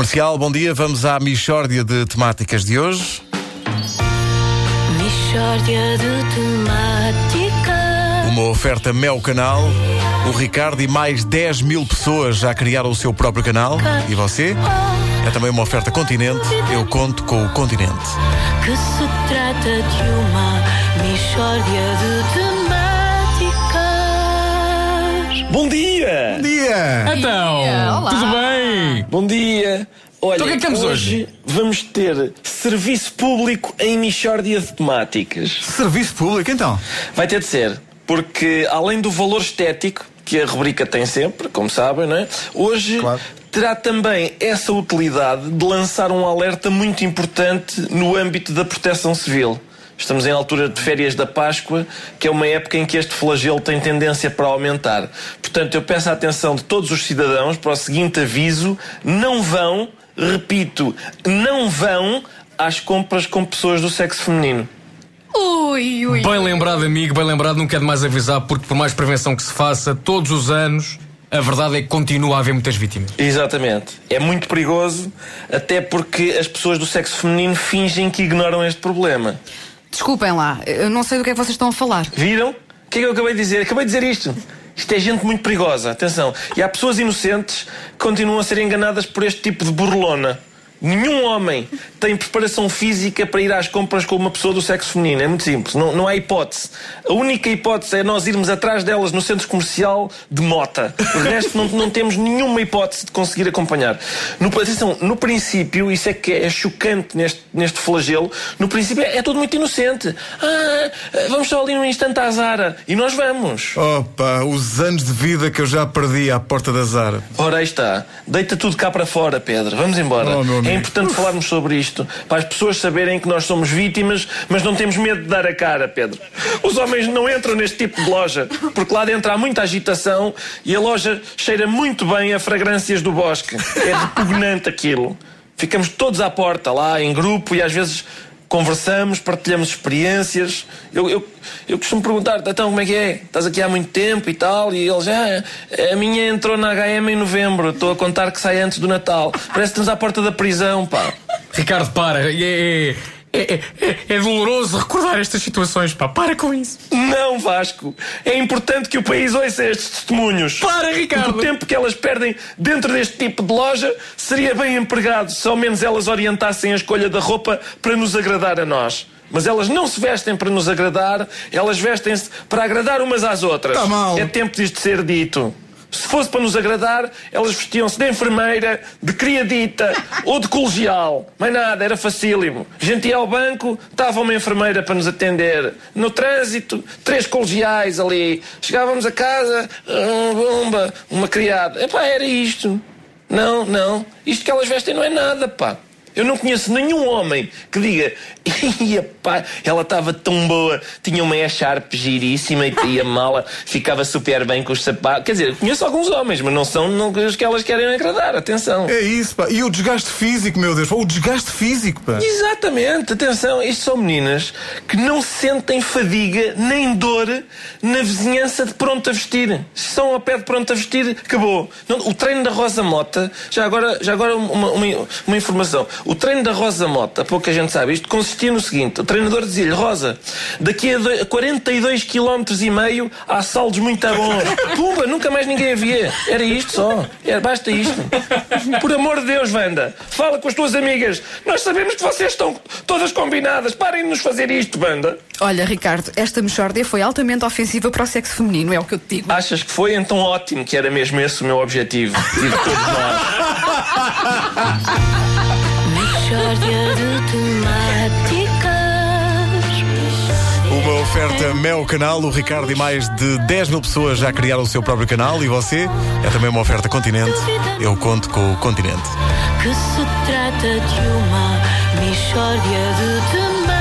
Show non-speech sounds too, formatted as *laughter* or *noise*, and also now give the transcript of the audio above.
Comercial, bom dia. Vamos à Michórdia de temáticas de hoje. Mishória de temáticas. Uma oferta Mel Canal. O Ricardo e mais 10 mil pessoas já criaram o seu próprio canal. E você? É também uma oferta Continente. Eu conto com o Continente. Que se trata de uma Mishória de temáticas. Bom dia! Bom dia! Então, Olá. tudo bem? Bom dia! Olha, Então o que é que temos hoje? vamos ter serviço público em Michórdia de Temáticas. Serviço público, então. Vai ter de ser, porque além do valor estético, que a rubrica tem sempre, como sabem, não é? Hoje Claro. terá também essa utilidade de lançar um alerta muito importante no âmbito da proteção civil. Estamos em altura de férias da Páscoa, que é uma época em que este flagelo tem tendência para aumentar. Portanto, eu peço a atenção de todos os cidadãos para o seguinte aviso: não vão, repito, não vão às compras com pessoas do sexo feminino. Ui, ui. Bem lembrado, amigo, bem lembrado, não quero mais avisar, porque por mais prevenção que se faça, todos os anos, a verdade é que continua a haver muitas vítimas. Exatamente. É muito perigoso, até porque as pessoas do sexo feminino fingem que ignoram este problema. Desculpem lá, eu não sei do que é que vocês estão a falar. Viram? O que é que eu acabei de dizer? Acabei de dizer isto. Isto é gente muito perigosa, atenção. E há pessoas inocentes que continuam a ser enganadas por este tipo de burlona. Nenhum homem tem preparação física para ir às compras com uma pessoa do sexo feminino. É muito simples. Não, não há hipótese. A única hipótese é nós irmos atrás delas no centro comercial de mota. O resto não, não temos nenhuma hipótese de conseguir acompanhar. No, atenção, no princípio, isso é que é chocante neste, neste flagelo. No princípio é, é tudo muito inocente. Ah, vamos só ali num instante à Zara. E nós vamos. Opa, os anos de vida que eu já perdi à porta da Zara. Ora, aí está. Deita tudo cá para fora, Pedro. Vamos embora. Oh, meu amigo. É importante falarmos sobre isto. Para as pessoas saberem que nós somos vítimas, mas não temos medo de dar a cara, Pedro. Os homens não entram neste tipo de loja, porque lá dentro há muita agitação e a loja cheira muito bem a fragrâncias do bosque. É repugnante aquilo. Ficamos todos à porta, lá em grupo, e às vezes conversamos, partilhamos experiências. Eu, eu, eu costumo perguntar, então como é que é? Estás aqui há muito tempo e tal? E eles, ah, a minha entrou na HM em novembro, estou a contar que sai antes do Natal. Parece que estamos à porta da prisão, pá. Ricardo, para. É, é, é, é, é doloroso recordar estas situações, pá. Para com isso. Não, Vasco. É importante que o país ouça estes testemunhos. Para, Ricardo. O tempo que elas perdem dentro deste tipo de loja seria bem empregado se ao menos elas orientassem a escolha da roupa para nos agradar a nós. Mas elas não se vestem para nos agradar, elas vestem-se para agradar umas às outras. Tá mal. É tempo disto ser dito. Se fosse para nos agradar, elas vestiam-se de enfermeira, de criadita *laughs* ou de colegial. Mais nada, era facílimo. Gente ia ao banco, estava uma enfermeira para nos atender. No trânsito, três colegiais ali. Chegávamos a casa, uma bomba, uma criada. Epá, era isto. Não, não. Isto que elas vestem não é nada, pá. Eu não conheço nenhum homem que diga pá, ela estava tão boa Tinha uma E-Sharp giríssima E ia mala, ficava super bem com os sapatos Quer dizer, conheço alguns homens Mas não são não, os que elas querem agradar Atenção É isso, pá. E o desgaste físico, meu Deus. O desgaste físico, pá. Exatamente, atenção, isto são meninas que não sentem fadiga nem dor na vizinhança de pronto a vestir. Se estão ao pé de pronto a vestir, acabou. Não, o treino da Rosa Mota, já agora, já agora uma, uma, uma informação. O treino da Rosa Mota, pouca gente sabe, isto consistia no seguinte: o treinador dizia-lhe, Rosa, daqui a, do- a 42 km e meio há saldos muito bons. *laughs* Pumba, nunca mais ninguém a via. Era isto só. Era, basta isto. Por amor de Deus, Wanda, fala com as tuas amigas. Nós sabemos que vocês estão todas combinadas. Parem de nos fazer isto, Wanda. Olha, Ricardo, esta mexórdia foi altamente ofensiva para o sexo feminino, é o que eu te digo. Achas que foi então ótimo que era mesmo esse o meu objetivo? E de todos nós. *laughs* Mishória de temáticas. Uma oferta Mel Canal. O Ricardo e mais de 10 mil pessoas já criaram o seu próprio canal. E você? É também uma oferta Continente. Eu conto com o Continente. Que se trata de uma Mishória de temáticas.